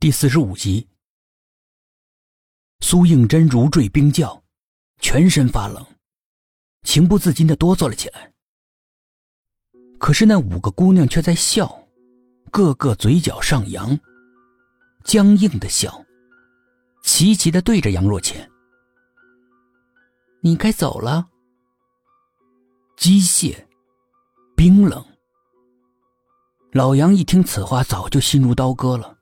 第四十五集，苏应真如坠冰窖，全身发冷，情不自禁的哆嗦了起来。可是那五个姑娘却在笑，个个嘴角上扬，僵硬的笑，齐齐的对着杨若谦：“你该走了。”机械，冰冷。老杨一听此话，早就心如刀割了。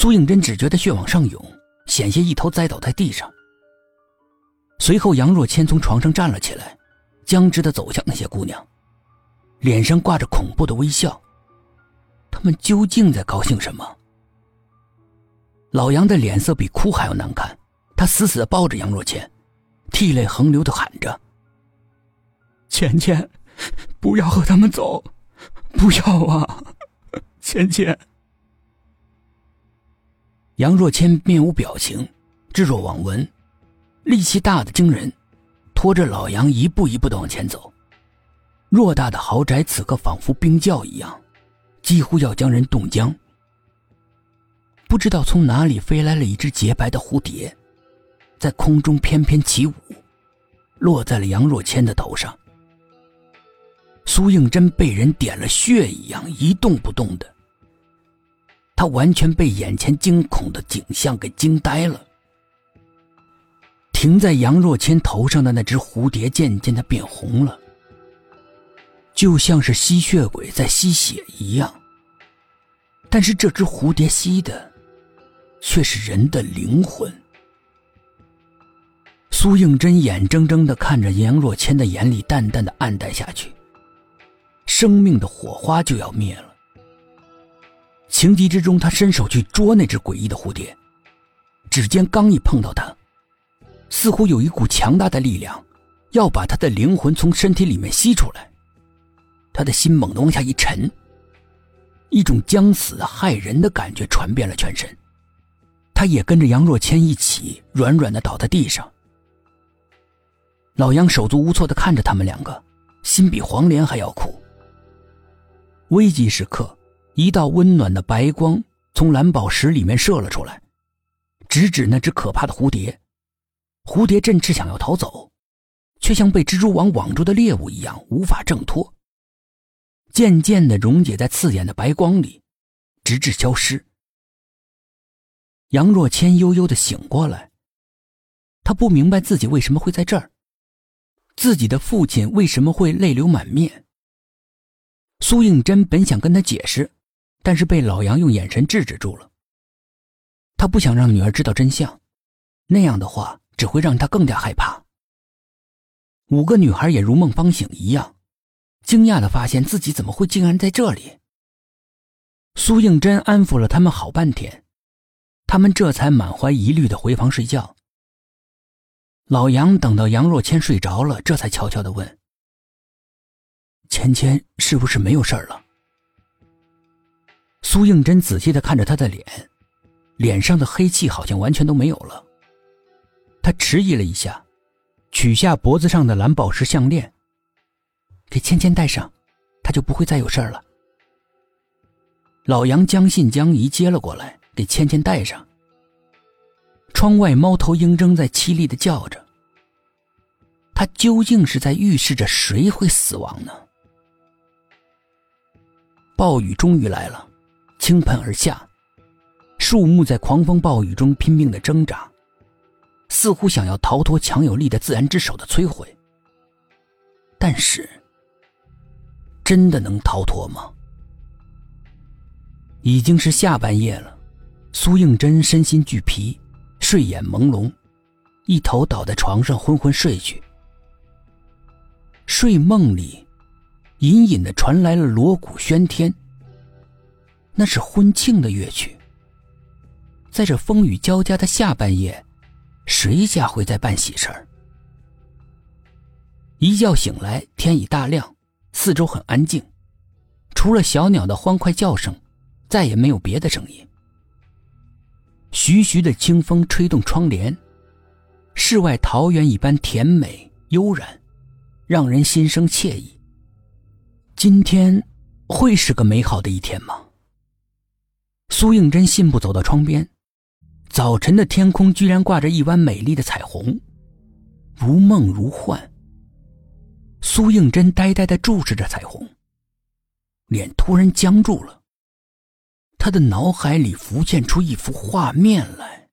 苏应真只觉得血往上涌，险些一头栽倒在地上。随后，杨若谦从床上站了起来，僵直的走向那些姑娘，脸上挂着恐怖的微笑。他们究竟在高兴什么？老杨的脸色比哭还要难看，他死死的抱着杨若谦，涕泪横流的喊着：“芊芊，不要和他们走，不要啊，芊芊。”杨若谦面无表情，置若罔闻，力气大的惊人，拖着老杨一步一步的往前走。偌大的豪宅此刻仿佛冰窖一样，几乎要将人冻僵。不知道从哪里飞来了一只洁白的蝴蝶，在空中翩翩起舞，落在了杨若谦的头上。苏应真被人点了穴一样一动不动的。他完全被眼前惊恐的景象给惊呆了。停在杨若谦头上的那只蝴蝶渐渐的变红了，就像是吸血鬼在吸血一样。但是这只蝴蝶吸的，却是人的灵魂。苏应真眼睁睁的看着杨若谦的眼里淡淡的暗淡下去，生命的火花就要灭了。情急之中，他伸手去捉那只诡异的蝴蝶，指尖刚一碰到它，似乎有一股强大的力量，要把他的灵魂从身体里面吸出来。他的心猛地往下一沉，一种将死害人的感觉传遍了全身，他也跟着杨若谦一起软软的倒在地上。老杨手足无措的看着他们两个，心比黄连还要苦。危急时刻。一道温暖的白光从蓝宝石里面射了出来，直指那只可怕的蝴蝶。蝴蝶振翅想要逃走，却像被蜘蛛网网住的猎物一样无法挣脱，渐渐的溶解在刺眼的白光里，直至消失。杨若谦悠悠的醒过来，他不明白自己为什么会在这儿，自己的父亲为什么会泪流满面。苏应真本想跟他解释。但是被老杨用眼神制止住了。他不想让女儿知道真相，那样的话只会让她更加害怕。五个女孩也如梦方醒一样，惊讶的发现自己怎么会竟然在这里。苏应真安抚了他们好半天，他们这才满怀疑虑的回房睡觉。老杨等到杨若谦睡着了，这才悄悄的问：“芊芊是不是没有事儿了？”苏应真仔细的看着他的脸，脸上的黑气好像完全都没有了。他迟疑了一下，取下脖子上的蓝宝石项链，给芊芊戴上，她就不会再有事了。老杨将信将疑接了过来，给芊芊戴上。窗外猫头鹰仍在凄厉的叫着。他究竟是在预示着谁会死亡呢？暴雨终于来了。倾盆而下，树木在狂风暴雨中拼命的挣扎，似乎想要逃脱强有力的自然之手的摧毁。但是，真的能逃脱吗？已经是下半夜了，苏应真身心俱疲，睡眼朦胧，一头倒在床上昏昏睡去。睡梦里，隐隐的传来了锣鼓喧天。那是婚庆的乐曲。在这风雨交加的下半夜，谁家会在办喜事儿？一觉醒来，天已大亮，四周很安静，除了小鸟的欢快叫声，再也没有别的声音。徐徐的清风吹动窗帘，世外桃源一般甜美悠然，让人心生惬意。今天会是个美好的一天吗？苏应真信步走到窗边，早晨的天空居然挂着一弯美丽的彩虹，如梦如幻。苏应真呆呆的注视着彩虹，脸突然僵住了。他的脑海里浮现出一幅画面来。